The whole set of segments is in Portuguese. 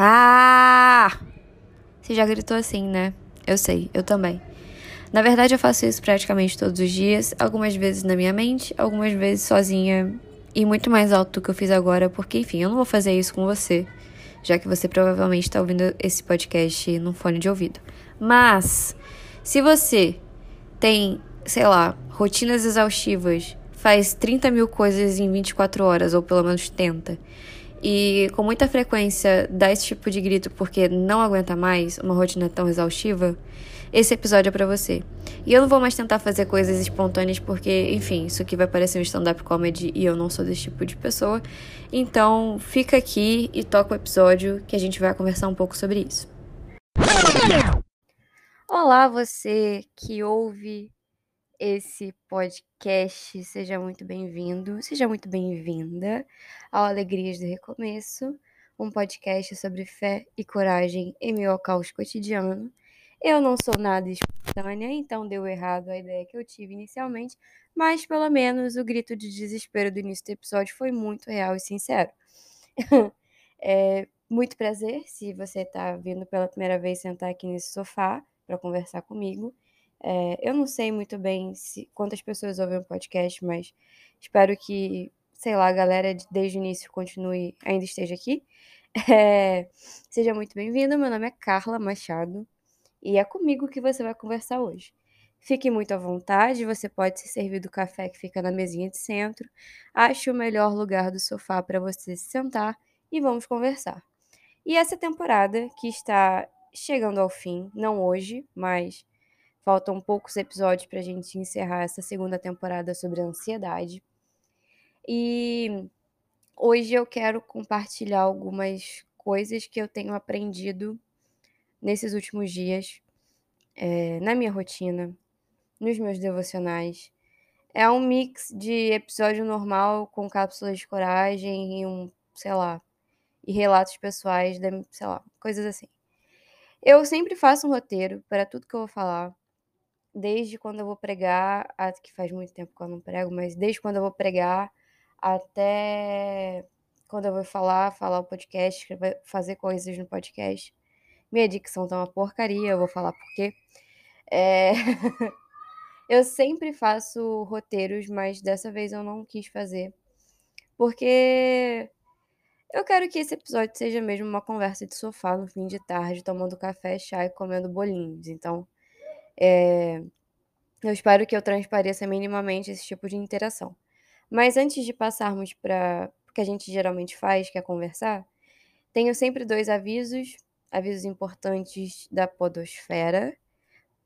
Ah! Você já gritou assim, né? Eu sei, eu também. Na verdade, eu faço isso praticamente todos os dias, algumas vezes na minha mente, algumas vezes sozinha e muito mais alto do que eu fiz agora, porque enfim, eu não vou fazer isso com você, já que você provavelmente está ouvindo esse podcast num fone de ouvido. Mas, se você tem, sei lá, rotinas exaustivas, faz 30 mil coisas em 24 horas, ou pelo menos tenta, e com muita frequência dá esse tipo de grito porque não aguenta mais uma rotina tão exaustiva, esse episódio é para você. E eu não vou mais tentar fazer coisas espontâneas porque, enfim, isso aqui vai parecer um stand-up comedy e eu não sou desse tipo de pessoa. Então, fica aqui e toca o episódio que a gente vai conversar um pouco sobre isso. Olá, você que ouve esse podcast. Seja muito bem-vindo, seja muito bem-vinda ao Alegrias do Recomeço, um podcast sobre fé e coragem em ao caos cotidiano. Eu não sou nada espontânea, então deu errado a ideia que eu tive inicialmente, mas pelo menos o grito de desespero do início do episódio foi muito real e sincero. é muito prazer se você está vindo pela primeira vez sentar aqui nesse sofá para conversar comigo. É, eu não sei muito bem se, quantas pessoas ouvem o podcast, mas espero que, sei lá, a galera desde o início continue, ainda esteja aqui. É, seja muito bem-vindo, meu nome é Carla Machado e é comigo que você vai conversar hoje. Fique muito à vontade, você pode se servir do café que fica na mesinha de centro. Ache o melhor lugar do sofá para você se sentar e vamos conversar. E essa temporada que está chegando ao fim, não hoje, mas Faltam poucos episódios para a gente encerrar essa segunda temporada sobre ansiedade. E hoje eu quero compartilhar algumas coisas que eu tenho aprendido nesses últimos dias, é, na minha rotina, nos meus devocionais. É um mix de episódio normal com cápsulas de coragem e um, sei lá, e relatos pessoais, sei lá, coisas assim. Eu sempre faço um roteiro para tudo que eu vou falar desde quando eu vou pregar, que faz muito tempo que eu não prego, mas desde quando eu vou pregar até quando eu vou falar, falar o podcast, fazer coisas no podcast. Minha dicção tá uma porcaria, eu vou falar por quê. É... eu sempre faço roteiros, mas dessa vez eu não quis fazer. Porque eu quero que esse episódio seja mesmo uma conversa de sofá no fim de tarde, tomando café, chá e comendo bolinhos. Então, é, eu espero que eu transpareça minimamente esse tipo de interação. Mas antes de passarmos para o que a gente geralmente faz, que é conversar, tenho sempre dois avisos, avisos importantes da podosfera,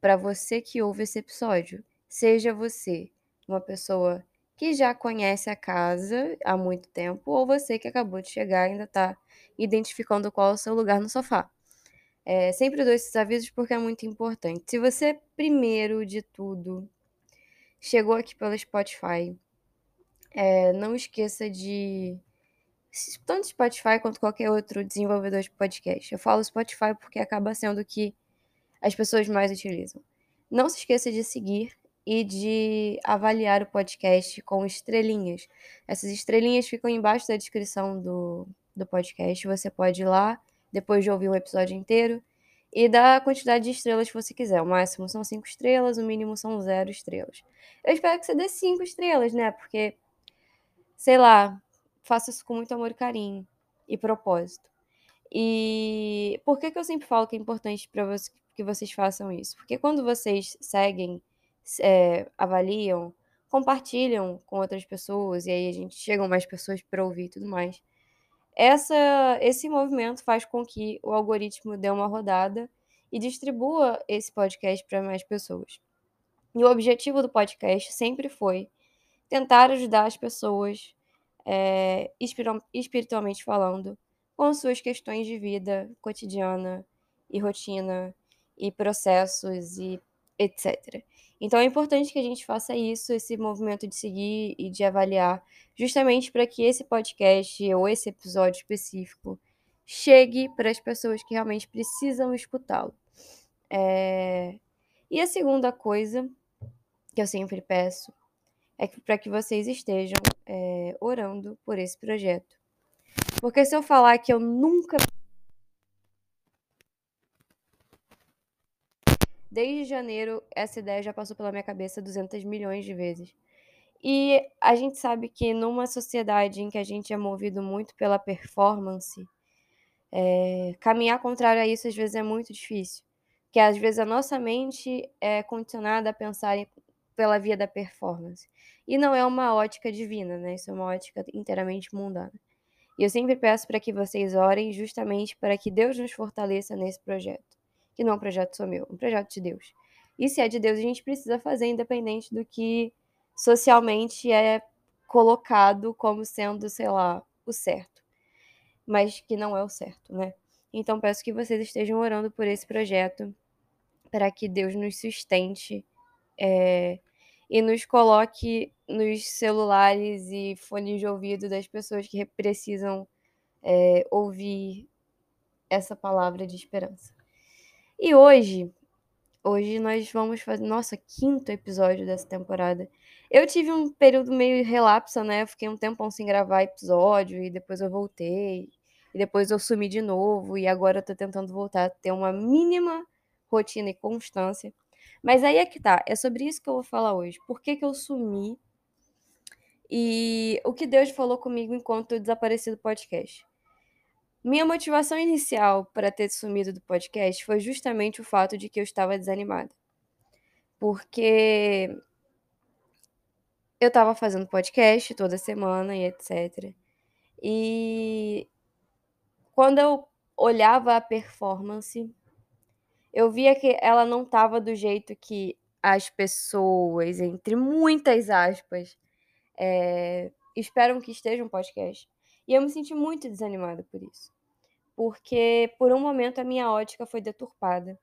para você que ouve esse episódio. Seja você uma pessoa que já conhece a casa há muito tempo, ou você que acabou de chegar e ainda está identificando qual é o seu lugar no sofá. É, sempre dou esses avisos porque é muito importante. Se você, primeiro de tudo, chegou aqui pelo Spotify, é, não esqueça de. Tanto Spotify quanto qualquer outro desenvolvedor de podcast. Eu falo Spotify porque acaba sendo que as pessoas mais utilizam. Não se esqueça de seguir e de avaliar o podcast com estrelinhas. Essas estrelinhas ficam embaixo da descrição do, do podcast. Você pode ir lá depois de ouvir um episódio inteiro, e da quantidade de estrelas que você quiser. O máximo são cinco estrelas, o mínimo são zero estrelas. Eu espero que você dê cinco estrelas, né? Porque, sei lá, faça isso com muito amor e carinho e propósito. E por que, que eu sempre falo que é importante para você, que vocês façam isso? Porque quando vocês seguem, é, avaliam, compartilham com outras pessoas, e aí a gente chegam mais pessoas para ouvir e tudo mais essa, esse movimento faz com que o algoritmo dê uma rodada e distribua esse podcast para mais pessoas. E o objetivo do podcast sempre foi tentar ajudar as pessoas, é, espiritualmente falando, com suas questões de vida cotidiana e rotina e processos e etc. Então é importante que a gente faça isso, esse movimento de seguir e de avaliar, justamente para que esse podcast ou esse episódio específico chegue para as pessoas que realmente precisam escutá-lo. É... E a segunda coisa que eu sempre peço é para que vocês estejam é, orando por esse projeto. Porque se eu falar que eu nunca Desde janeiro, essa ideia já passou pela minha cabeça 200 milhões de vezes. E a gente sabe que numa sociedade em que a gente é movido muito pela performance, é, caminhar contrário a isso às vezes é muito difícil. Porque às vezes a nossa mente é condicionada a pensar em, pela via da performance. E não é uma ótica divina, né? Isso é uma ótica inteiramente mundana. E eu sempre peço para que vocês orem justamente para que Deus nos fortaleça nesse projeto. Que não é um projeto só meu, é um projeto de Deus. E se é de Deus, a gente precisa fazer independente do que socialmente é colocado como sendo, sei lá, o certo. Mas que não é o certo, né? Então peço que vocês estejam orando por esse projeto, para que Deus nos sustente é, e nos coloque nos celulares e fones de ouvido das pessoas que precisam é, ouvir essa palavra de esperança. E hoje, hoje nós vamos fazer nosso quinto episódio dessa temporada. Eu tive um período meio relapso, né? fiquei um tempão sem gravar episódio e depois eu voltei. E depois eu sumi de novo e agora eu tô tentando voltar a ter uma mínima rotina e constância. Mas aí é que tá, é sobre isso que eu vou falar hoje. Por que, que eu sumi e o que Deus falou comigo enquanto eu desapareci do podcast. Minha motivação inicial para ter sumido do podcast foi justamente o fato de que eu estava desanimada. Porque eu estava fazendo podcast toda semana e etc. E quando eu olhava a performance, eu via que ela não estava do jeito que as pessoas, entre muitas aspas, é, esperam que esteja um podcast. E eu me senti muito desanimada por isso. Porque por um momento a minha ótica foi deturpada.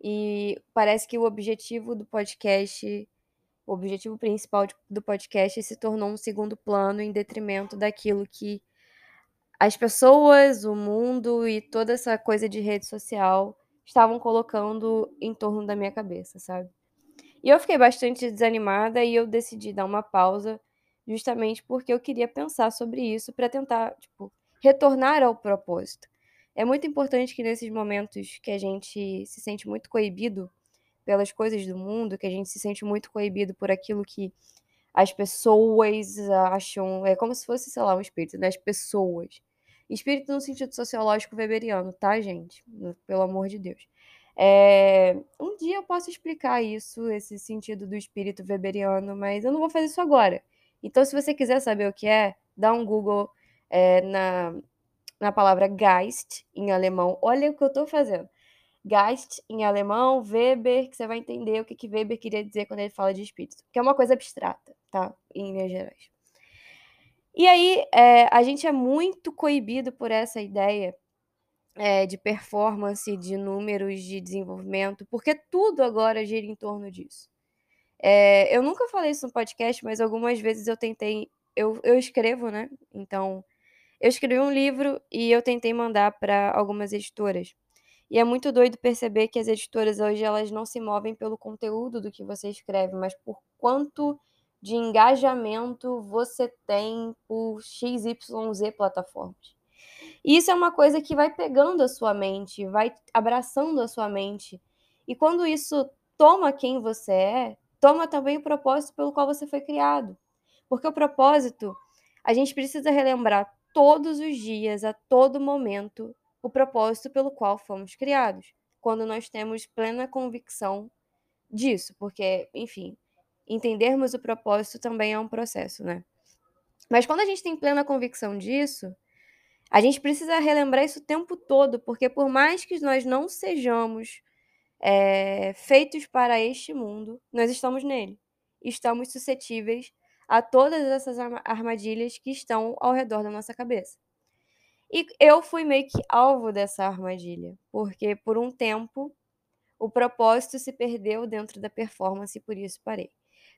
E parece que o objetivo do podcast, o objetivo principal do podcast se tornou um segundo plano em detrimento daquilo que as pessoas, o mundo e toda essa coisa de rede social estavam colocando em torno da minha cabeça, sabe? E eu fiquei bastante desanimada e eu decidi dar uma pausa justamente porque eu queria pensar sobre isso para tentar, tipo, retornar ao propósito. É muito importante que nesses momentos que a gente se sente muito coibido pelas coisas do mundo, que a gente se sente muito coibido por aquilo que as pessoas acham, é como se fosse, sei lá, um espírito, né? As pessoas. Espírito no sentido sociológico weberiano, tá, gente? Pelo amor de Deus. É, um dia eu posso explicar isso, esse sentido do espírito weberiano, mas eu não vou fazer isso agora. Então, se você quiser saber o que é, dá um Google é, na, na palavra Geist, em alemão. Olha o que eu estou fazendo. Geist, em alemão, Weber, que você vai entender o que, que Weber queria dizer quando ele fala de espírito. Que é uma coisa abstrata, tá? Em linhas gerais. E aí, é, a gente é muito coibido por essa ideia é, de performance, de números, de desenvolvimento, porque tudo agora gira em torno disso. É, eu nunca falei isso no podcast, mas algumas vezes eu tentei. Eu, eu escrevo, né? Então, eu escrevi um livro e eu tentei mandar para algumas editoras. E é muito doido perceber que as editoras hoje elas não se movem pelo conteúdo do que você escreve, mas por quanto de engajamento você tem por XYZ plataformas. E isso é uma coisa que vai pegando a sua mente, vai abraçando a sua mente. E quando isso toma quem você é, toma também o propósito pelo qual você foi criado. Porque o propósito, a gente precisa relembrar todos os dias, a todo momento, o propósito pelo qual fomos criados. Quando nós temos plena convicção disso, porque, enfim, entendermos o propósito também é um processo, né? Mas quando a gente tem plena convicção disso, a gente precisa relembrar isso o tempo todo, porque por mais que nós não sejamos é, feitos para este mundo, nós estamos nele. Estamos suscetíveis a todas essas armadilhas que estão ao redor da nossa cabeça. E eu fui meio que alvo dessa armadilha, porque por um tempo o propósito se perdeu dentro da performance e por isso parei.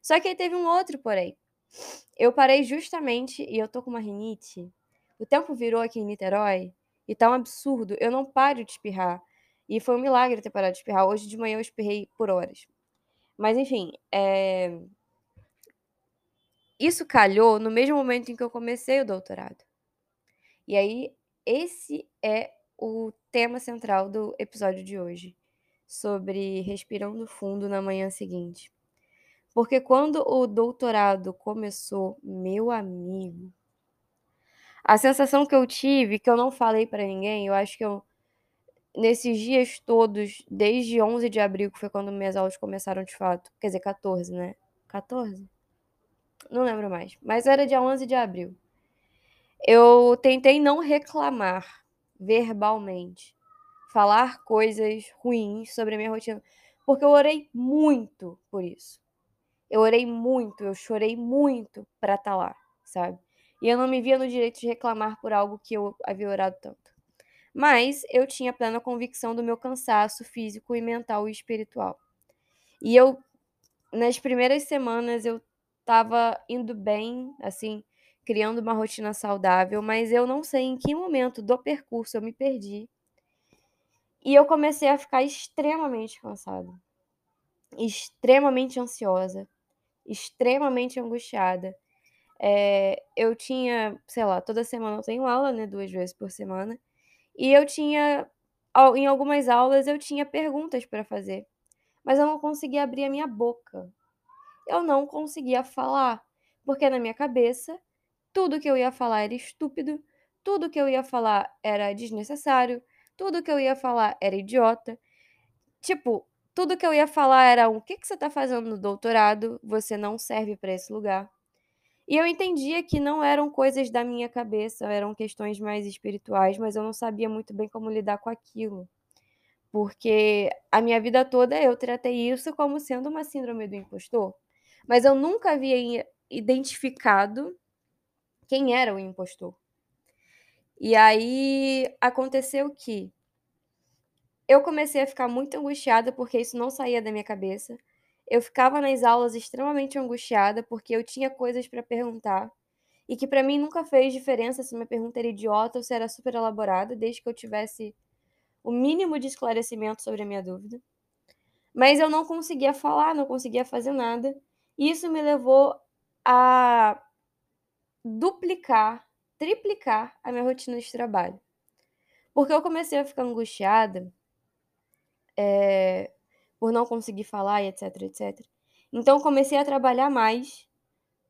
Só que aí teve um outro porém. Eu parei justamente, e eu tô com uma rinite. O tempo virou aqui em Niterói e tá um absurdo. Eu não paro de espirrar. E foi um milagre ter parado de espirrar. Hoje de manhã eu espirrei por horas. Mas enfim, é... isso calhou no mesmo momento em que eu comecei o doutorado. E aí, esse é o tema central do episódio de hoje. sobre respirando fundo na manhã seguinte. Porque quando o doutorado começou, meu amigo, a sensação que eu tive, que eu não falei para ninguém, eu acho que eu nesses dias todos, desde 11 de abril, que foi quando minhas aulas começaram de fato, quer dizer, 14, né? 14? Não lembro mais, mas era dia 11 de abril. Eu tentei não reclamar verbalmente, falar coisas ruins sobre a minha rotina, porque eu orei muito por isso. Eu orei muito, eu chorei muito para estar tá lá, sabe? E eu não me via no direito de reclamar por algo que eu havia orado tanto. Mas eu tinha plena convicção do meu cansaço físico e mental e espiritual. E eu, nas primeiras semanas, eu estava indo bem, assim, criando uma rotina saudável, mas eu não sei em que momento do percurso eu me perdi. E eu comecei a ficar extremamente cansada, extremamente ansiosa, extremamente angustiada. É, eu tinha, sei lá, toda semana eu tenho aula, né? Duas vezes por semana. E eu tinha, em algumas aulas, eu tinha perguntas para fazer, mas eu não conseguia abrir a minha boca. Eu não conseguia falar, porque na minha cabeça, tudo que eu ia falar era estúpido, tudo que eu ia falar era desnecessário, tudo que eu ia falar era idiota. Tipo, tudo que eu ia falar era: o que, que você está fazendo no doutorado? Você não serve para esse lugar. E eu entendia que não eram coisas da minha cabeça, eram questões mais espirituais, mas eu não sabia muito bem como lidar com aquilo. Porque a minha vida toda eu tratei isso como sendo uma síndrome do impostor. Mas eu nunca havia identificado quem era o impostor. E aí aconteceu que eu comecei a ficar muito angustiada porque isso não saía da minha cabeça. Eu ficava nas aulas extremamente angustiada porque eu tinha coisas para perguntar e que para mim nunca fez diferença se minha pergunta era idiota ou se era super elaborada, desde que eu tivesse o mínimo de esclarecimento sobre a minha dúvida. Mas eu não conseguia falar, não conseguia fazer nada, e isso me levou a duplicar, triplicar a minha rotina de trabalho. Porque eu comecei a ficar angustiada é, por não conseguir falar e etc, etc. Então comecei a trabalhar mais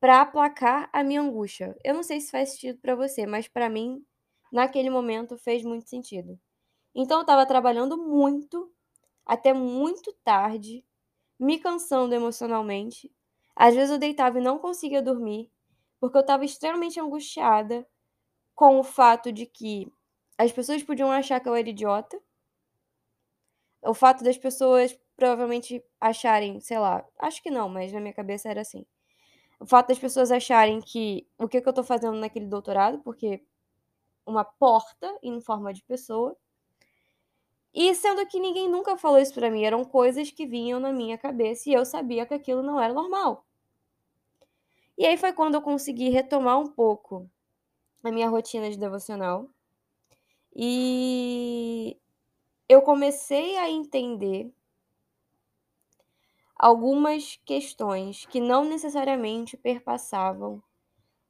para aplacar a minha angústia. Eu não sei se faz sentido para você, mas para mim, naquele momento, fez muito sentido. Então eu estava trabalhando muito, até muito tarde, me cansando emocionalmente. Às vezes eu deitava e não conseguia dormir, porque eu estava extremamente angustiada com o fato de que as pessoas podiam achar que eu era idiota. O fato das pessoas provavelmente acharem, sei lá, acho que não, mas na minha cabeça era assim. O fato das pessoas acharem que o que, que eu tô fazendo naquele doutorado, porque uma porta em forma de pessoa. E sendo que ninguém nunca falou isso para mim, eram coisas que vinham na minha cabeça e eu sabia que aquilo não era normal. E aí foi quando eu consegui retomar um pouco a minha rotina de devocional. E eu comecei a entender algumas questões que não necessariamente perpassavam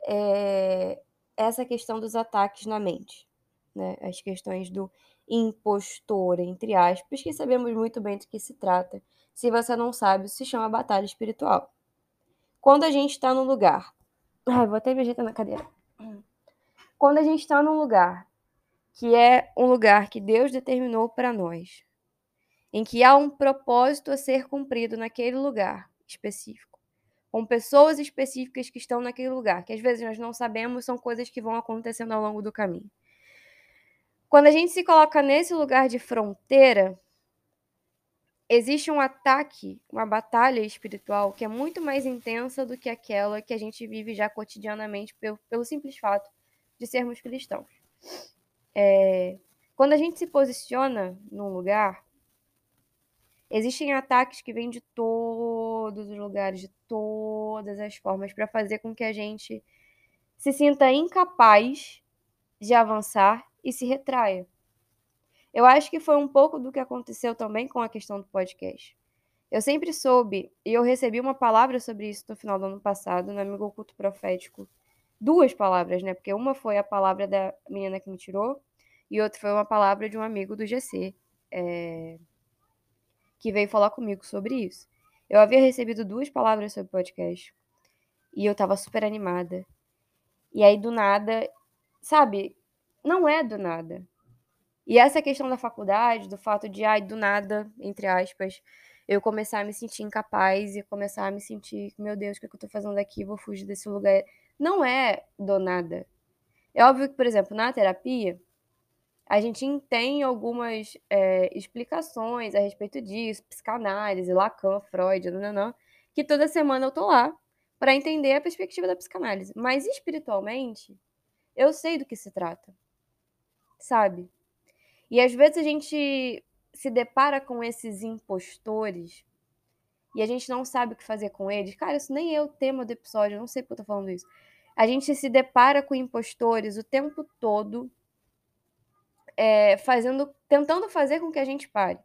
é, essa questão dos ataques na mente, né? As questões do impostor, entre aspas, que sabemos muito bem do que se trata. Se você não sabe, se chama batalha espiritual. Quando a gente está num lugar. Ai, vou até me ajeitar na cadeira. Quando a gente está num lugar que é um lugar que Deus determinou para nós, em que há um propósito a ser cumprido naquele lugar específico, com pessoas específicas que estão naquele lugar, que às vezes nós não sabemos, são coisas que vão acontecendo ao longo do caminho. Quando a gente se coloca nesse lugar de fronteira, existe um ataque, uma batalha espiritual que é muito mais intensa do que aquela que a gente vive já cotidianamente pelo, pelo simples fato de sermos cristãos. É, quando a gente se posiciona num lugar, Existem ataques que vêm de todos os lugares, de todas as formas, para fazer com que a gente se sinta incapaz de avançar e se retraia. Eu acho que foi um pouco do que aconteceu também com a questão do podcast. Eu sempre soube, e eu recebi uma palavra sobre isso no final do ano passado, no Amigo Oculto Profético. Duas palavras, né? Porque uma foi a palavra da menina que me tirou, e outra foi uma palavra de um amigo do GC. É que veio falar comigo sobre isso. Eu havia recebido duas palavras sobre podcast e eu tava super animada. E aí do nada, sabe? Não é do nada. E essa questão da faculdade, do fato de, ai, do nada, entre aspas, eu começar a me sentir incapaz e começar a me sentir, meu Deus, o que, é que eu tô fazendo aqui? Vou fugir desse lugar. Não é do nada. É óbvio que, por exemplo, na terapia, a gente tem algumas é, explicações a respeito disso, psicanálise, Lacan, Freud, nananã, que toda semana eu tô lá para entender a perspectiva da psicanálise. Mas espiritualmente, eu sei do que se trata, sabe? E às vezes a gente se depara com esses impostores e a gente não sabe o que fazer com eles. Cara, isso nem é o tema do episódio, eu não sei porque eu tô falando isso. A gente se depara com impostores o tempo todo, é, fazendo, tentando fazer com que a gente pare.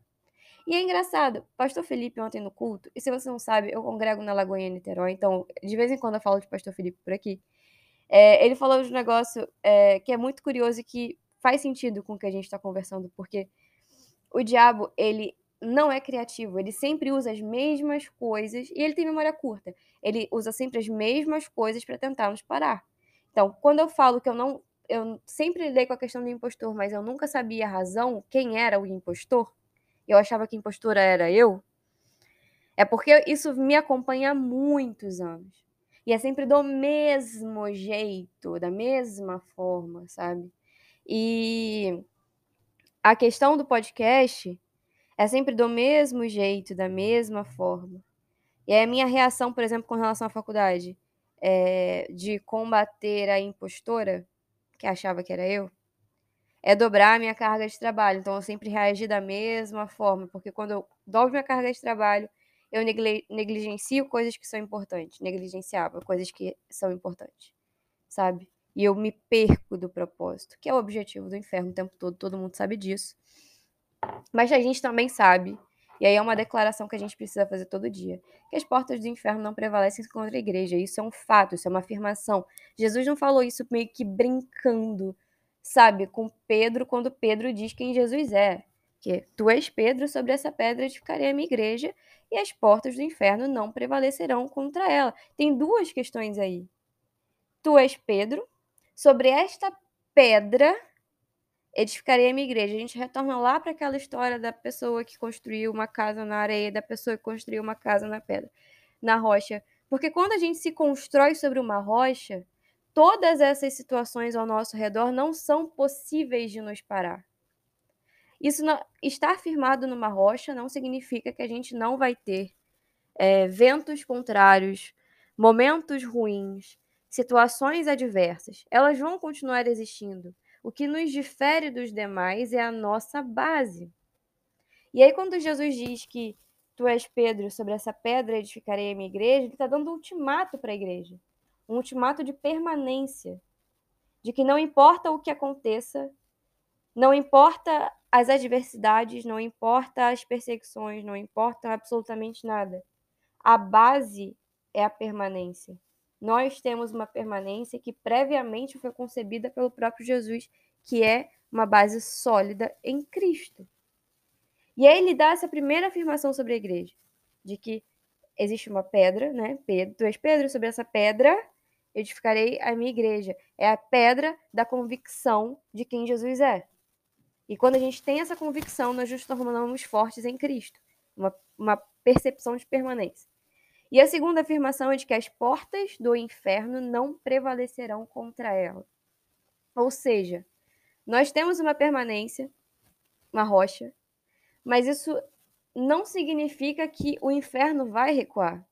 E é engraçado, pastor Felipe ontem no culto, e se você não sabe, eu congrego na Lagoinha Niterói, então de vez em quando eu falo de pastor Felipe por aqui. É, ele falou de um negócio é, que é muito curioso e que faz sentido com o que a gente está conversando, porque o diabo, ele não é criativo, ele sempre usa as mesmas coisas e ele tem memória curta. Ele usa sempre as mesmas coisas para tentar nos parar. Então, quando eu falo que eu não eu sempre lidei com a questão do impostor, mas eu nunca sabia a razão, quem era o impostor, eu achava que impostora era eu, é porque isso me acompanha há muitos anos. E é sempre do mesmo jeito, da mesma forma, sabe? E a questão do podcast é sempre do mesmo jeito, da mesma forma. E a minha reação, por exemplo, com relação à faculdade, é de combater a impostora, que achava que era eu, é dobrar a minha carga de trabalho. Então eu sempre reagi da mesma forma, porque quando eu dobro minha carga de trabalho, eu negligencio coisas que são importantes, negligenciava coisas que são importantes, sabe? E eu me perco do propósito, que é o objetivo do inferno o tempo todo, todo mundo sabe disso. Mas a gente também sabe, e aí é uma declaração que a gente precisa fazer todo dia, que as portas do inferno não prevalecem contra a igreja. Isso é um fato, isso é uma afirmação. Jesus não falou isso meio que brincando, sabe, com Pedro, quando Pedro diz quem Jesus é. Que tu és Pedro, sobre essa pedra edificarei a minha igreja, e as portas do inferno não prevalecerão contra ela. Tem duas questões aí. Tu és Pedro, sobre esta pedra edificarei a minha igreja. A gente retorna lá para aquela história da pessoa que construiu uma casa na areia, da pessoa que construiu uma casa na pedra, na rocha. Porque quando a gente se constrói sobre uma rocha, todas essas situações ao nosso redor não são possíveis de nos parar. Isso não, estar firmado numa rocha não significa que a gente não vai ter é, ventos contrários, momentos ruins, situações adversas. Elas vão continuar existindo. O que nos difere dos demais é a nossa base. E aí, quando Jesus diz que tu és Pedro, sobre essa pedra edificarei a minha igreja, ele está dando um ultimato para a igreja um ultimato de permanência, de que não importa o que aconteça, não importa as adversidades, não importa as perseguições, não importa absolutamente nada. A base é a permanência nós temos uma permanência que previamente foi concebida pelo próprio Jesus, que é uma base sólida em Cristo. E aí ele dá essa primeira afirmação sobre a igreja, de que existe uma pedra, né? Pedro, tu és Pedro, sobre essa pedra edificarei a minha igreja. É a pedra da convicção de quem Jesus é. E quando a gente tem essa convicção, nós nos tornamos fortes em Cristo. Uma, uma percepção de permanência. E a segunda afirmação é de que as portas do inferno não prevalecerão contra ela. Ou seja, nós temos uma permanência, uma rocha, mas isso não significa que o inferno vai recuar.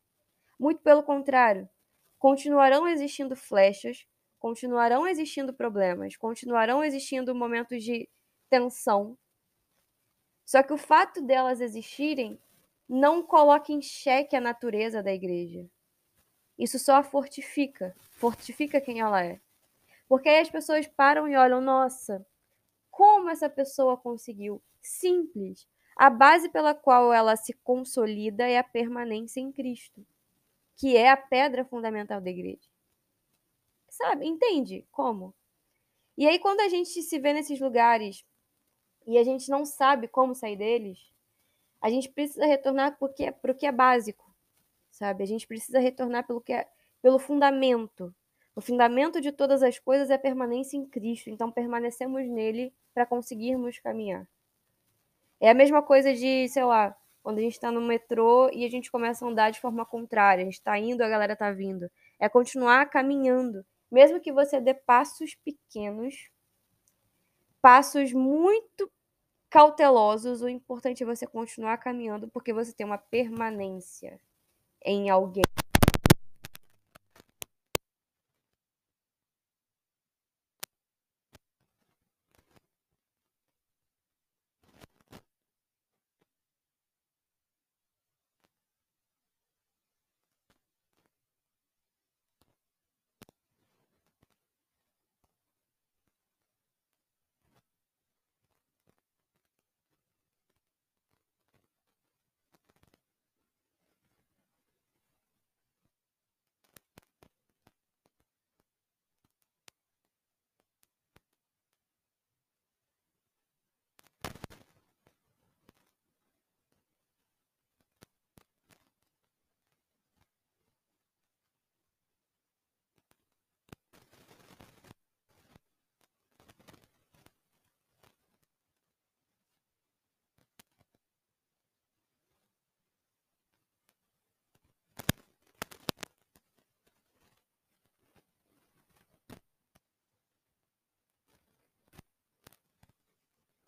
Muito pelo contrário, continuarão existindo flechas, continuarão existindo problemas, continuarão existindo momentos de tensão. Só que o fato delas existirem não coloca em xeque a natureza da igreja. Isso só a fortifica, fortifica quem ela é. Porque aí as pessoas param e olham, nossa, como essa pessoa conseguiu? Simples. A base pela qual ela se consolida é a permanência em Cristo, que é a pedra fundamental da igreja. Sabe? Entende como? E aí, quando a gente se vê nesses lugares e a gente não sabe como sair deles, A gente precisa retornar porque para o que é básico, sabe? A gente precisa retornar pelo que é, pelo fundamento. O fundamento de todas as coisas é a permanência em Cristo, então permanecemos nele para conseguirmos caminhar. É a mesma coisa de, sei lá, quando a gente está no metrô e a gente começa a andar de forma contrária, a gente está indo, a galera está vindo. É continuar caminhando, mesmo que você dê passos pequenos, passos muito cautelosos, o importante é você continuar caminhando porque você tem uma permanência em alguém.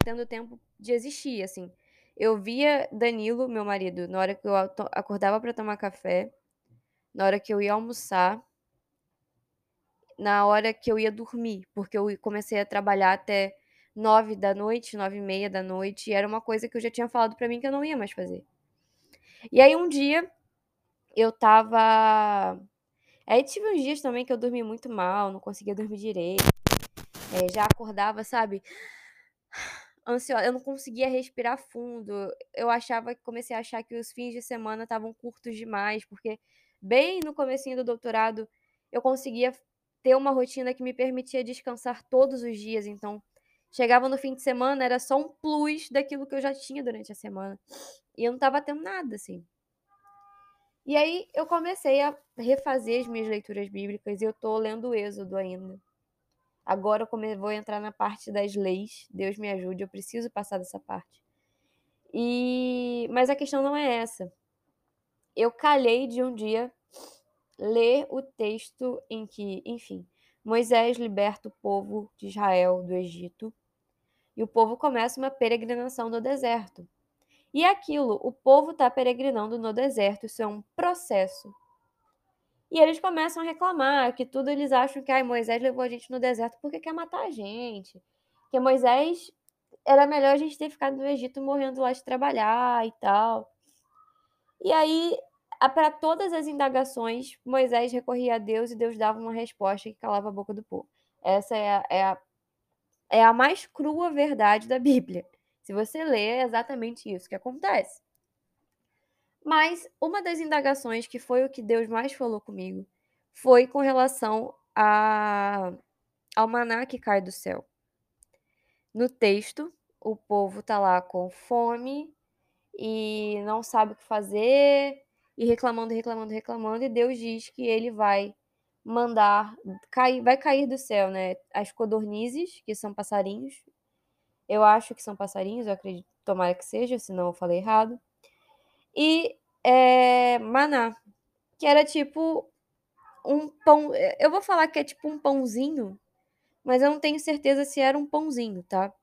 Tendo tempo de existir, assim. Eu via Danilo, meu marido, na hora que eu acordava para tomar café, na hora que eu ia almoçar, na hora que eu ia dormir, porque eu comecei a trabalhar até nove da noite, nove e meia da noite, e era uma coisa que eu já tinha falado para mim que eu não ia mais fazer. E aí um dia eu tava. Aí tive uns dias também que eu dormi muito mal, não conseguia dormir direito. É, já acordava, sabe? Ansiosa, eu não conseguia respirar fundo. Eu achava, comecei a achar que os fins de semana estavam curtos demais, porque bem no comecinho do doutorado eu conseguia ter uma rotina que me permitia descansar todos os dias, então chegava no fim de semana era só um plus daquilo que eu já tinha durante a semana. E eu não estava tendo nada assim. E aí eu comecei a refazer as minhas leituras bíblicas e eu tô lendo o Êxodo ainda. Agora eu vou entrar na parte das leis. Deus me ajude, eu preciso passar dessa parte. E mas a questão não é essa. Eu calhei de um dia ler o texto em que, enfim, Moisés liberta o povo de Israel do Egito e o povo começa uma peregrinação no deserto. E aquilo, o povo está peregrinando no deserto, isso é um processo e eles começam a reclamar que tudo eles acham que ah, Moisés levou a gente no deserto porque quer matar a gente. Que Moisés era melhor a gente ter ficado no Egito morrendo lá de trabalhar e tal. E aí, para todas as indagações, Moisés recorria a Deus e Deus dava uma resposta que calava a boca do povo. Essa é a, é a, é a mais crua verdade da Bíblia. Se você ler, é exatamente isso que acontece. Mas uma das indagações que foi o que Deus mais falou comigo foi com relação a, ao maná que cai do céu. No texto, o povo está lá com fome e não sabe o que fazer e reclamando, reclamando, reclamando, e Deus diz que ele vai mandar cair, vai cair do céu, né? As codornizes, que são passarinhos. Eu acho que são passarinhos, eu acredito, tomara que seja, senão eu falei errado e é, maná, que era tipo um pão. Eu vou falar que é tipo um pãozinho, mas eu não tenho certeza se era um pãozinho, tá?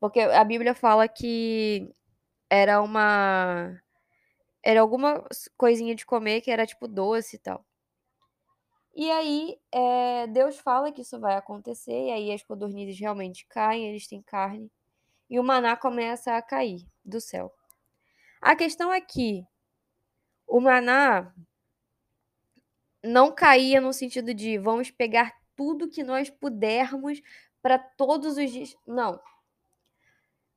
Porque a Bíblia fala que era uma. Era alguma coisinha de comer que era tipo doce e tal. E aí, é, Deus fala que isso vai acontecer, e aí as codornizes realmente caem, eles têm carne, e o maná começa a cair do céu. A questão é que o maná não caía no sentido de vamos pegar tudo que nós pudermos para todos os dias. Não.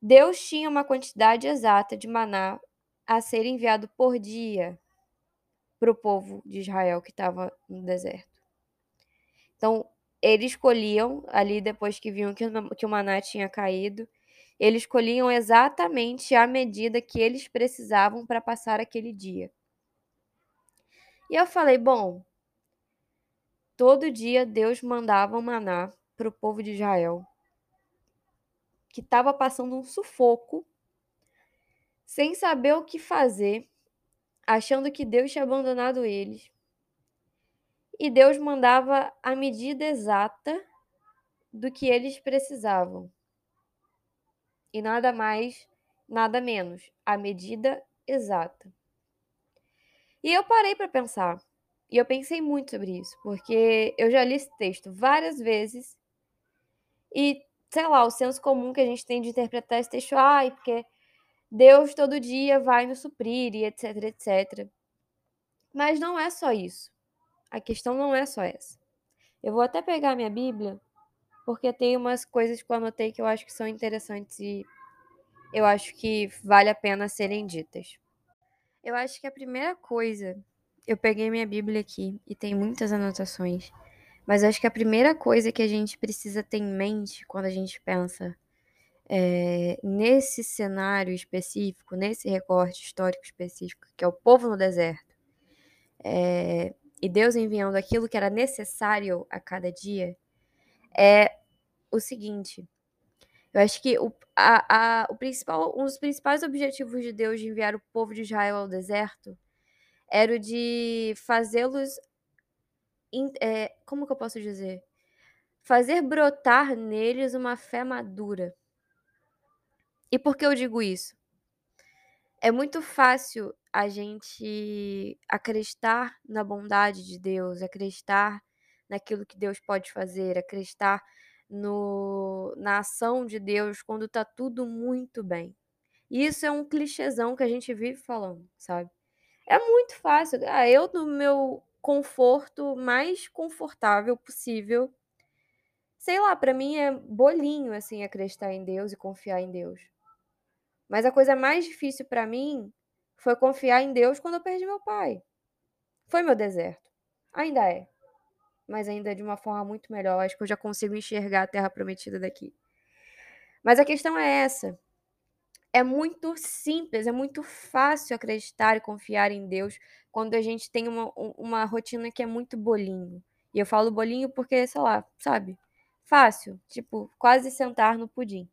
Deus tinha uma quantidade exata de maná a ser enviado por dia para o povo de Israel que estava no deserto. Então, eles escolhiam ali depois que viam que o maná tinha caído eles colhiam exatamente a medida que eles precisavam para passar aquele dia. E eu falei: bom, todo dia Deus mandava um maná para o povo de Israel, que estava passando um sufoco, sem saber o que fazer, achando que Deus tinha abandonado eles. E Deus mandava a medida exata do que eles precisavam. E nada mais, nada menos, a medida exata. E eu parei para pensar. E eu pensei muito sobre isso, porque eu já li esse texto várias vezes. E, sei lá, o senso comum que a gente tem de interpretar esse texto, ai, porque Deus todo dia vai nos suprir e etc, etc. Mas não é só isso. A questão não é só essa. Eu vou até pegar minha Bíblia, porque tem umas coisas que eu anotei que eu acho que são interessantes e eu acho que vale a pena serem ditas. Eu acho que a primeira coisa, eu peguei minha Bíblia aqui e tem muitas anotações, mas acho que a primeira coisa que a gente precisa ter em mente quando a gente pensa é, nesse cenário específico, nesse recorte histórico específico, que é o povo no deserto, é, e Deus enviando aquilo que era necessário a cada dia, é o seguinte. Eu acho que o, a, a, o principal, um dos principais objetivos de Deus de enviar o povo de Israel ao deserto era o de fazê-los. É, como que eu posso dizer? Fazer brotar neles uma fé madura. E por que eu digo isso? É muito fácil a gente acreditar na bondade de Deus, acreditar naquilo que Deus pode fazer, acreditar no, na ação de Deus quando tá tudo muito bem. E isso é um clichêzão que a gente vive falando, sabe? É muito fácil. Ah, eu, no meu conforto mais confortável possível, sei lá, para mim é bolinho, assim, acreditar em Deus e confiar em Deus. Mas a coisa mais difícil para mim foi confiar em Deus quando eu perdi meu pai. Foi meu deserto. Ainda é. Mas ainda de uma forma muito melhor. Acho que eu já consigo enxergar a terra prometida daqui. Mas a questão é essa. É muito simples, é muito fácil acreditar e confiar em Deus quando a gente tem uma, uma rotina que é muito bolinho. E eu falo bolinho porque, sei lá, sabe? Fácil. Tipo, quase sentar no pudim.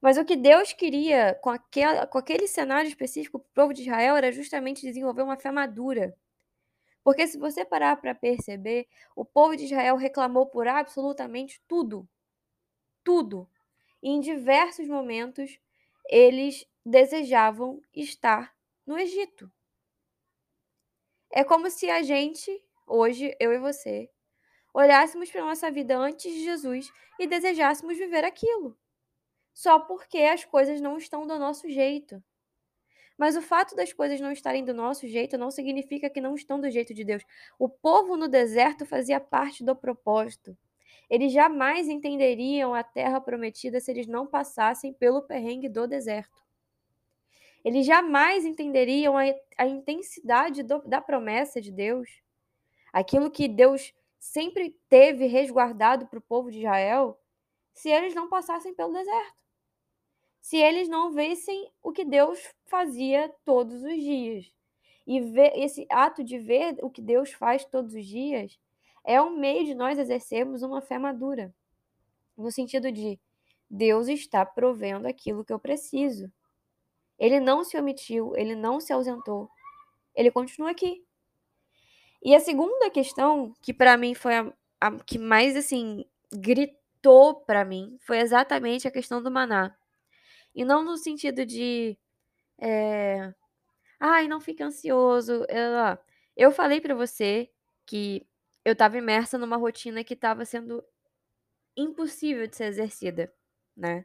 Mas o que Deus queria com, aquela, com aquele cenário específico para o povo de Israel era justamente desenvolver uma fé madura. Porque se você parar para perceber, o povo de Israel reclamou por absolutamente tudo. Tudo. E em diversos momentos, eles desejavam estar no Egito. É como se a gente, hoje, eu e você, olhássemos para a nossa vida antes de Jesus e desejássemos viver aquilo só porque as coisas não estão do nosso jeito. Mas o fato das coisas não estarem do nosso jeito não significa que não estão do jeito de Deus. O povo no deserto fazia parte do propósito. Eles jamais entenderiam a terra prometida se eles não passassem pelo perrengue do deserto. Eles jamais entenderiam a, a intensidade do, da promessa de Deus. Aquilo que Deus sempre teve resguardado para o povo de Israel, se eles não passassem pelo deserto se eles não vissem o que Deus fazia todos os dias. E ver, esse ato de ver o que Deus faz todos os dias é um meio de nós exercermos uma fé madura. No sentido de Deus está provendo aquilo que eu preciso. Ele não se omitiu, ele não se ausentou. Ele continua aqui. E a segunda questão, que para mim foi a, a, que mais assim gritou para mim, foi exatamente a questão do maná. E não no sentido de. É, Ai, não fique ansioso. Eu, eu falei para você que eu estava imersa numa rotina que estava sendo impossível de ser exercida, né?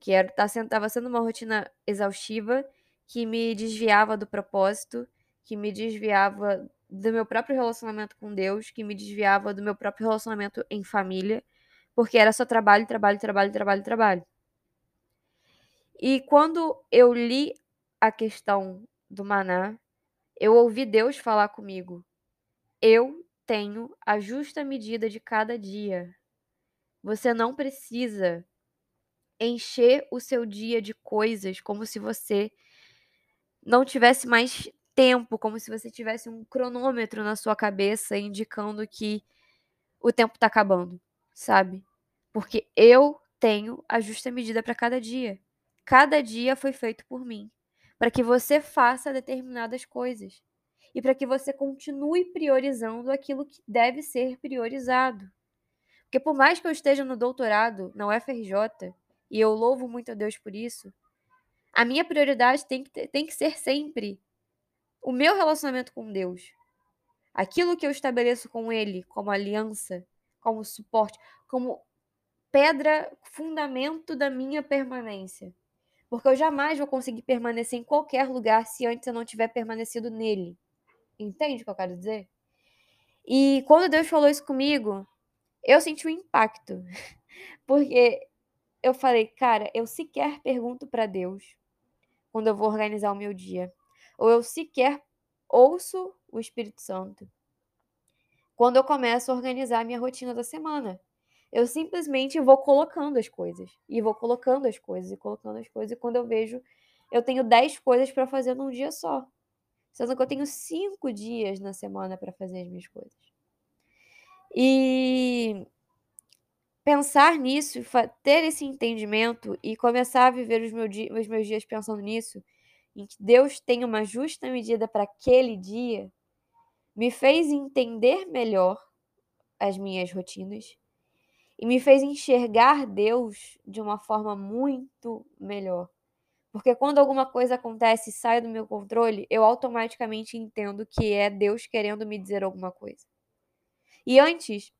Que era, tá sendo, tava sendo uma rotina exaustiva, que me desviava do propósito, que me desviava do meu próprio relacionamento com Deus, que me desviava do meu próprio relacionamento em família, porque era só trabalho, trabalho, trabalho, trabalho, trabalho. E quando eu li a questão do maná, eu ouvi Deus falar comigo: Eu tenho a justa medida de cada dia. Você não precisa encher o seu dia de coisas como se você não tivesse mais tempo, como se você tivesse um cronômetro na sua cabeça indicando que o tempo tá acabando, sabe? Porque eu tenho a justa medida para cada dia. Cada dia foi feito por mim, para que você faça determinadas coisas e para que você continue priorizando aquilo que deve ser priorizado. Porque por mais que eu esteja no doutorado na UFRJ, e eu louvo muito a Deus por isso, a minha prioridade tem que, ter, tem que ser sempre o meu relacionamento com Deus. Aquilo que eu estabeleço com Ele como aliança, como suporte, como pedra, fundamento da minha permanência. Porque eu jamais vou conseguir permanecer em qualquer lugar se antes eu não tiver permanecido nele. Entende o que eu quero dizer? E quando Deus falou isso comigo, eu senti um impacto. Porque eu falei, cara, eu sequer pergunto para Deus quando eu vou organizar o meu dia. Ou eu sequer ouço o Espírito Santo quando eu começo a organizar a minha rotina da semana. Eu simplesmente vou colocando as coisas. E vou colocando as coisas e colocando as coisas. E quando eu vejo, eu tenho 10 coisas para fazer num dia só. Sendo que eu tenho 5 dias na semana para fazer as minhas coisas. E pensar nisso, ter esse entendimento e começar a viver os, os meus dias pensando nisso, em que Deus tem uma justa medida para aquele dia, me fez entender melhor as minhas rotinas e me fez enxergar Deus de uma forma muito melhor. Porque quando alguma coisa acontece e sai do meu controle, eu automaticamente entendo que é Deus querendo me dizer alguma coisa. E antes,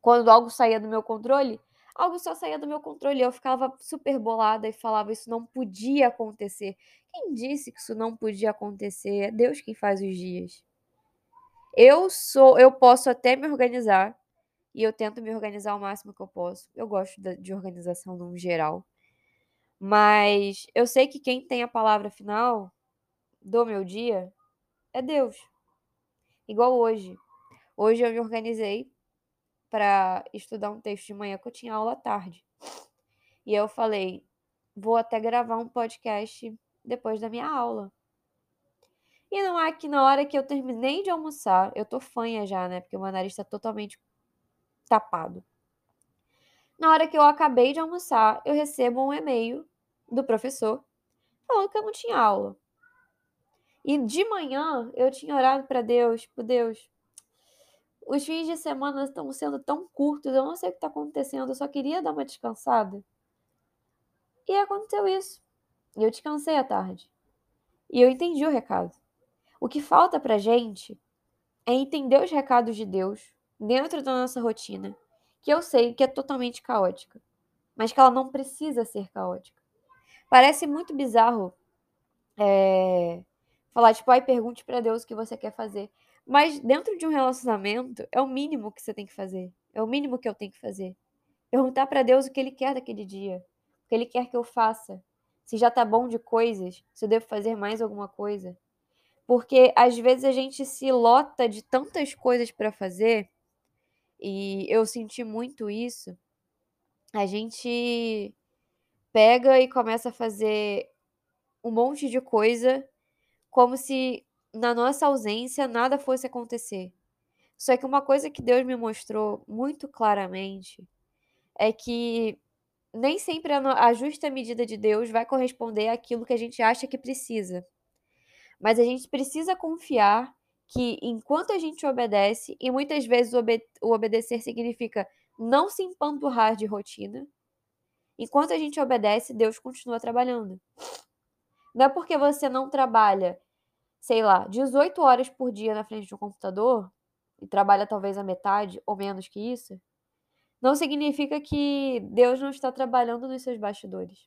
quando algo saía do meu controle, algo só saía do meu controle. Eu ficava super bolada e falava isso não podia acontecer. Quem disse que isso não podia acontecer? É Deus quem faz os dias. Eu sou, eu posso até me organizar e eu tento me organizar o máximo que eu posso. Eu gosto de organização no geral. Mas eu sei que quem tem a palavra final do meu dia é Deus. Igual hoje. Hoje eu me organizei para estudar um texto de manhã que eu tinha aula à tarde. E eu falei, vou até gravar um podcast depois da minha aula. E não é que na hora que eu terminei de almoçar, eu tô fanha já, né? Porque o meu nariz tá totalmente tapado. Na hora que eu acabei de almoçar, eu recebo um e-mail do professor falando que eu não tinha aula. E de manhã eu tinha orado para Deus, por tipo, Deus. Os fins de semana estão sendo tão curtos, eu não sei o que está acontecendo, eu só queria dar uma descansada. E aconteceu isso. E eu descansei à tarde. E eu entendi o recado. O que falta pra gente é entender os recados de Deus dentro da nossa rotina, que eu sei que é totalmente caótica, mas que ela não precisa ser caótica. Parece muito bizarro é, falar, tipo, ai, pergunte para Deus o que você quer fazer. Mas dentro de um relacionamento, é o mínimo que você tem que fazer. É o mínimo que eu tenho que fazer. Perguntar para Deus o que Ele quer daquele dia. O que Ele quer que eu faça. Se já tá bom de coisas, se eu devo fazer mais alguma coisa. Porque às vezes a gente se lota de tantas coisas para fazer, e eu senti muito isso. A gente pega e começa a fazer um monte de coisa como se na nossa ausência nada fosse acontecer. Só que uma coisa que Deus me mostrou muito claramente é que nem sempre a justa medida de Deus vai corresponder àquilo que a gente acha que precisa. Mas a gente precisa confiar que enquanto a gente obedece, e muitas vezes o, obede o obedecer significa não se empanturrar de rotina, enquanto a gente obedece, Deus continua trabalhando. Não é porque você não trabalha, sei lá, 18 horas por dia na frente de um computador, e trabalha talvez a metade ou menos que isso, não significa que Deus não está trabalhando nos seus bastidores.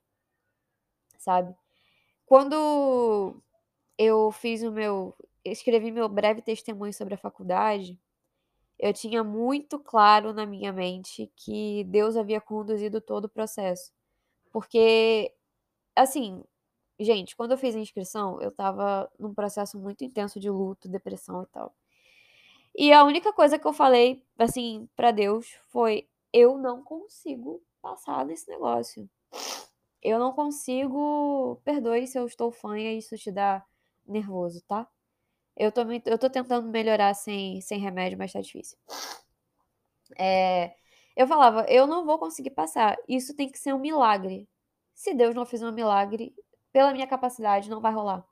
Sabe? Quando eu fiz o meu. Escrevi meu breve testemunho sobre a faculdade, eu tinha muito claro na minha mente que Deus havia conduzido todo o processo. Porque, assim, gente, quando eu fiz a inscrição, eu tava num processo muito intenso de luto, depressão e tal. E a única coisa que eu falei, assim, para Deus foi: eu não consigo passar nesse negócio. Eu não consigo. Perdoe se eu estou fanha e isso te dá nervoso, tá? Eu tô, eu tô tentando melhorar sem, sem remédio, mas tá difícil. É, eu falava, eu não vou conseguir passar. Isso tem que ser um milagre. Se Deus não fizer um milagre, pela minha capacidade, não vai rolar.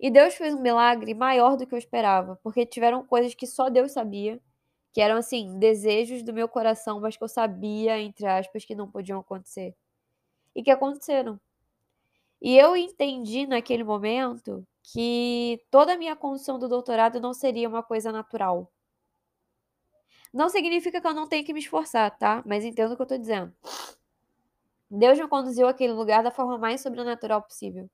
E Deus fez um milagre maior do que eu esperava, porque tiveram coisas que só Deus sabia, que eram assim, desejos do meu coração, mas que eu sabia, entre aspas, que não podiam acontecer. E que aconteceram. E eu entendi naquele momento que toda a minha condição do doutorado não seria uma coisa natural. Não significa que eu não tenho que me esforçar, tá? Mas entendo o que eu tô dizendo. Deus me conduziu àquele lugar da forma mais sobrenatural possível.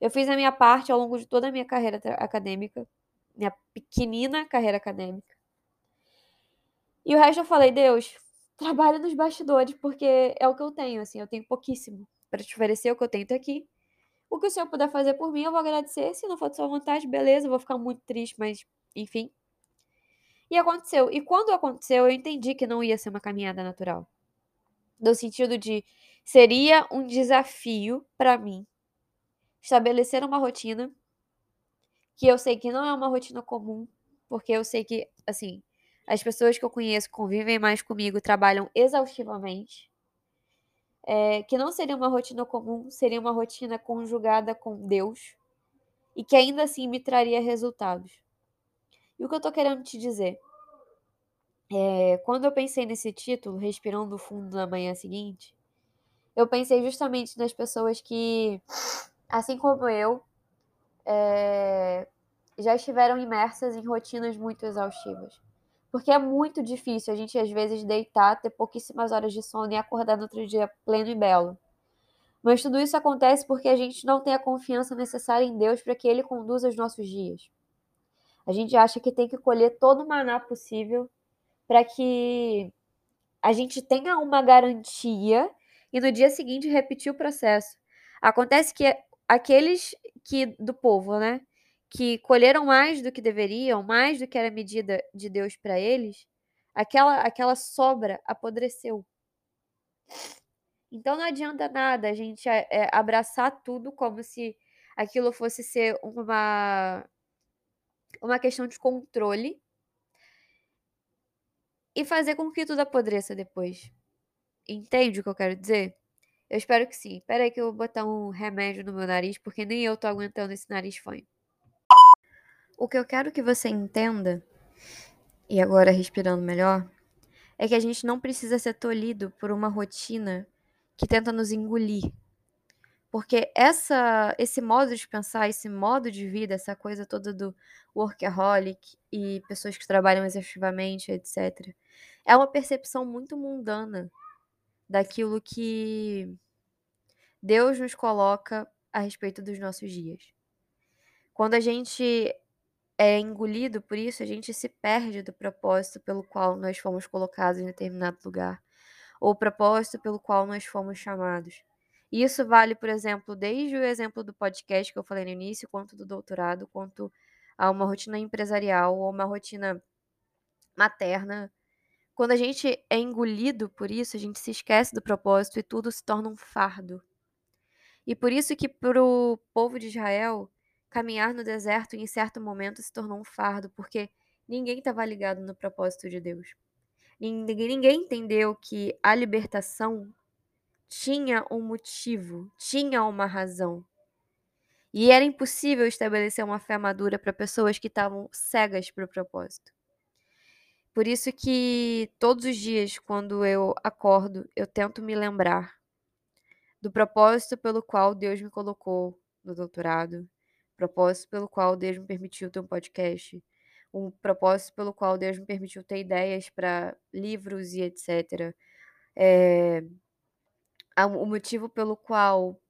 Eu fiz a minha parte ao longo de toda a minha carreira acadêmica, minha pequenina carreira acadêmica. E o resto eu falei, Deus, trabalha nos bastidores, porque é o que eu tenho, assim, eu tenho pouquíssimo para te oferecer o que eu tenho aqui. O que o senhor puder fazer por mim, eu vou agradecer. Se não for de sua vontade, beleza, eu vou ficar muito triste, mas enfim. E aconteceu. E quando aconteceu, eu entendi que não ia ser uma caminhada natural. No sentido de seria um desafio para mim estabelecer uma rotina que eu sei que não é uma rotina comum, porque eu sei que, assim, as pessoas que eu conheço convivem mais comigo, trabalham exaustivamente. É, que não seria uma rotina comum, seria uma rotina conjugada com Deus e que ainda assim me traria resultados. E o que eu tô querendo te dizer? É, quando eu pensei nesse título, Respirando Fundo na Manhã Seguinte, eu pensei justamente nas pessoas que, assim como eu, é, já estiveram imersas em rotinas muito exaustivas. Porque é muito difícil a gente, às vezes, deitar, ter pouquíssimas horas de sono e acordar no outro dia pleno e belo. Mas tudo isso acontece porque a gente não tem a confiança necessária em Deus para que Ele conduza os nossos dias. A gente acha que tem que colher todo o maná possível para que a gente tenha uma garantia e no dia seguinte repetir o processo. Acontece que aqueles que do povo, né, que colheram mais do que deveriam, mais do que era medida de Deus para eles, aquela aquela sobra apodreceu. Então não adianta nada a gente é, abraçar tudo como se aquilo fosse ser uma uma questão de controle e fazer com que tudo apodreça depois. Entende o que eu quero dizer? Eu espero que sim. Espera aí que eu vou botar um remédio no meu nariz, porque nem eu tô aguentando esse nariz fanho. O que eu quero que você entenda, e agora respirando melhor, é que a gente não precisa ser tolhido por uma rotina que tenta nos engolir. Porque essa, esse modo de pensar, esse modo de vida, essa coisa toda do workaholic e pessoas que trabalham exaustivamente, etc., é uma percepção muito mundana daquilo que Deus nos coloca a respeito dos nossos dias. Quando a gente é engolido por isso, a gente se perde do propósito pelo qual nós fomos colocados em determinado lugar, ou propósito pelo qual nós fomos chamados. Isso vale, por exemplo, desde o exemplo do podcast que eu falei no início, quanto do doutorado, quanto a uma rotina empresarial ou uma rotina materna. Quando a gente é engolido por isso, a gente se esquece do propósito e tudo se torna um fardo. E por isso que para o povo de Israel, caminhar no deserto em certo momento se tornou um fardo, porque ninguém estava ligado no propósito de Deus. Ninguém, ninguém entendeu que a libertação tinha um motivo, tinha uma razão. E era impossível estabelecer uma fé madura para pessoas que estavam cegas para o propósito. Por isso que todos os dias, quando eu acordo, eu tento me lembrar do propósito pelo qual Deus me colocou no doutorado, propósito pelo qual Deus me permitiu ter um podcast, um propósito pelo qual Deus me permitiu ter ideias para livros e etc. É, o motivo pelo qual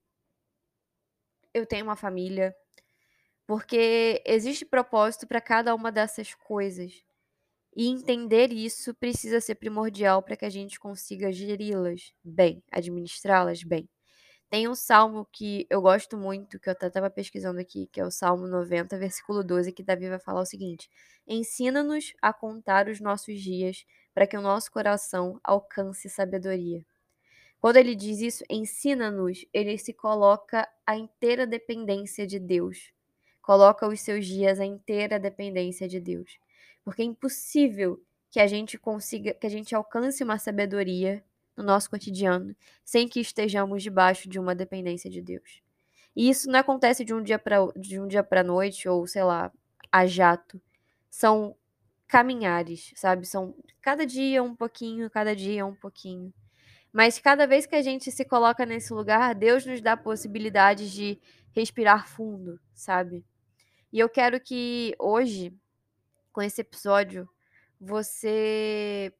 eu tenho uma família, porque existe propósito para cada uma dessas coisas. E entender isso precisa ser primordial para que a gente consiga geri-las bem, administrá-las bem. Tem um salmo que eu gosto muito, que eu até estava pesquisando aqui, que é o Salmo 90, versículo 12, que Davi vai falar o seguinte: Ensina-nos a contar os nossos dias, para que o nosso coração alcance sabedoria. Quando ele diz isso, ensina-nos, ele se coloca a inteira dependência de Deus. Coloca os seus dias a inteira dependência de Deus. Porque é impossível que a gente consiga, que a gente alcance uma sabedoria no nosso cotidiano sem que estejamos debaixo de uma dependência de Deus. E isso não acontece de um dia para de um dia para noite ou sei lá, a jato. São caminhares, sabe? São cada dia um pouquinho, cada dia um pouquinho. Mas cada vez que a gente se coloca nesse lugar, Deus nos dá a possibilidade de respirar fundo, sabe? E eu quero que hoje, com esse episódio, você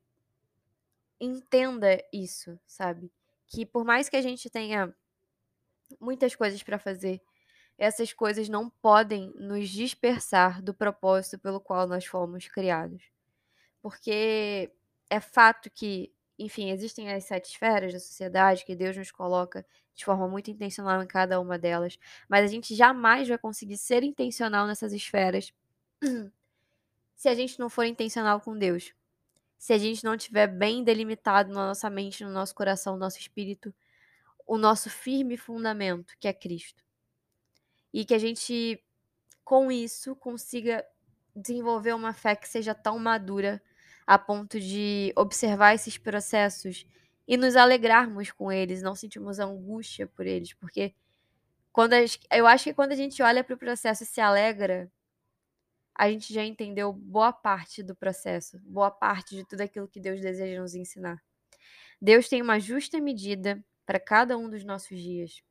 entenda isso, sabe? Que por mais que a gente tenha muitas coisas para fazer, essas coisas não podem nos dispersar do propósito pelo qual nós fomos criados. Porque é fato que, enfim, existem as sete esferas da sociedade que Deus nos coloca de forma muito intencional em cada uma delas, mas a gente jamais vai conseguir ser intencional nessas esferas se a gente não for intencional com Deus. Se a gente não tiver bem delimitado na nossa mente, no nosso coração, no nosso espírito, o nosso firme fundamento, que é Cristo. E que a gente, com isso, consiga desenvolver uma fé que seja tão madura a ponto de observar esses processos e nos alegrarmos com eles, não sentirmos angústia por eles, porque quando a, eu acho que quando a gente olha para o processo e se alegra, a gente já entendeu boa parte do processo, boa parte de tudo aquilo que Deus deseja nos ensinar. Deus tem uma justa medida para cada um dos nossos dias.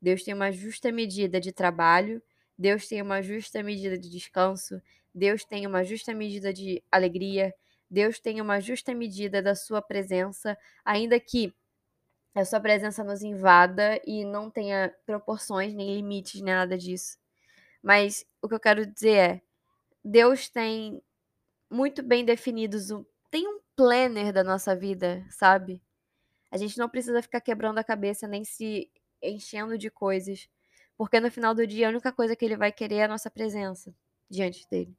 Deus tem uma justa medida de trabalho, Deus tem uma justa medida de descanso, Deus tem uma justa medida de alegria, Deus tem uma justa medida da sua presença, ainda que a sua presença nos invada e não tenha proporções, nem limites, nem nada disso. Mas o que eu quero dizer é: Deus tem muito bem definidos, tem um planner da nossa vida, sabe? A gente não precisa ficar quebrando a cabeça nem se enchendo de coisas, porque no final do dia a única coisa que ele vai querer é a nossa presença diante dele.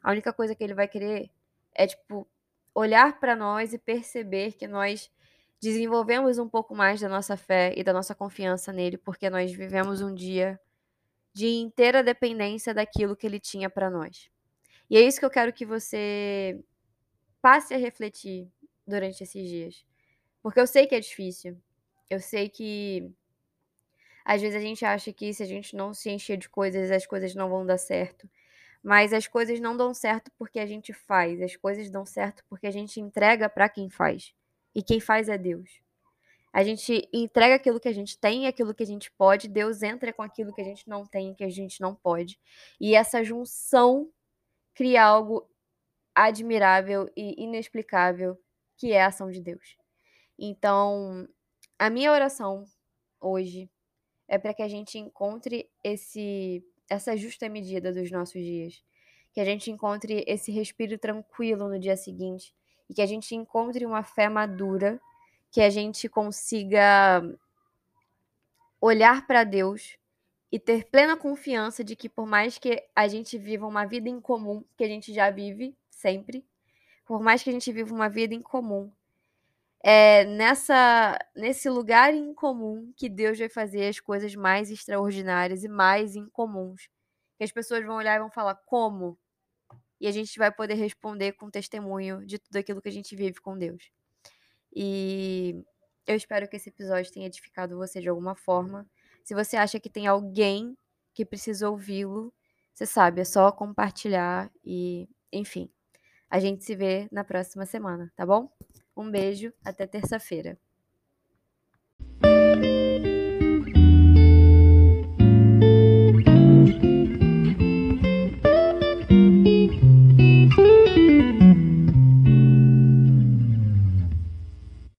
A única coisa que ele vai querer é tipo olhar para nós e perceber que nós desenvolvemos um pouco mais da nossa fé e da nossa confiança nele, porque nós vivemos um dia de inteira dependência daquilo que ele tinha para nós. E é isso que eu quero que você passe a refletir durante esses dias. Porque eu sei que é difícil. Eu sei que às vezes a gente acha que se a gente não se encher de coisas, as coisas não vão dar certo. Mas as coisas não dão certo porque a gente faz, as coisas dão certo porque a gente entrega para quem faz. E quem faz é Deus. A gente entrega aquilo que a gente tem, aquilo que a gente pode, Deus entra com aquilo que a gente não tem, que a gente não pode. E essa junção cria algo admirável e inexplicável, que é a ação de Deus. Então, a minha oração hoje é para que a gente encontre esse essa justa medida dos nossos dias, que a gente encontre esse respiro tranquilo no dia seguinte e que a gente encontre uma fé madura, que a gente consiga olhar para Deus e ter plena confiança de que por mais que a gente viva uma vida em comum, que a gente já vive sempre, por mais que a gente viva uma vida em comum, é nessa nesse lugar incomum que Deus vai fazer as coisas mais extraordinárias e mais incomuns. Que as pessoas vão olhar e vão falar como? E a gente vai poder responder com testemunho de tudo aquilo que a gente vive com Deus. E eu espero que esse episódio tenha edificado você de alguma forma. Se você acha que tem alguém que precisa ouvi-lo, você sabe, é só compartilhar e, enfim. A gente se vê na próxima semana, tá bom? Um beijo, até terça-feira.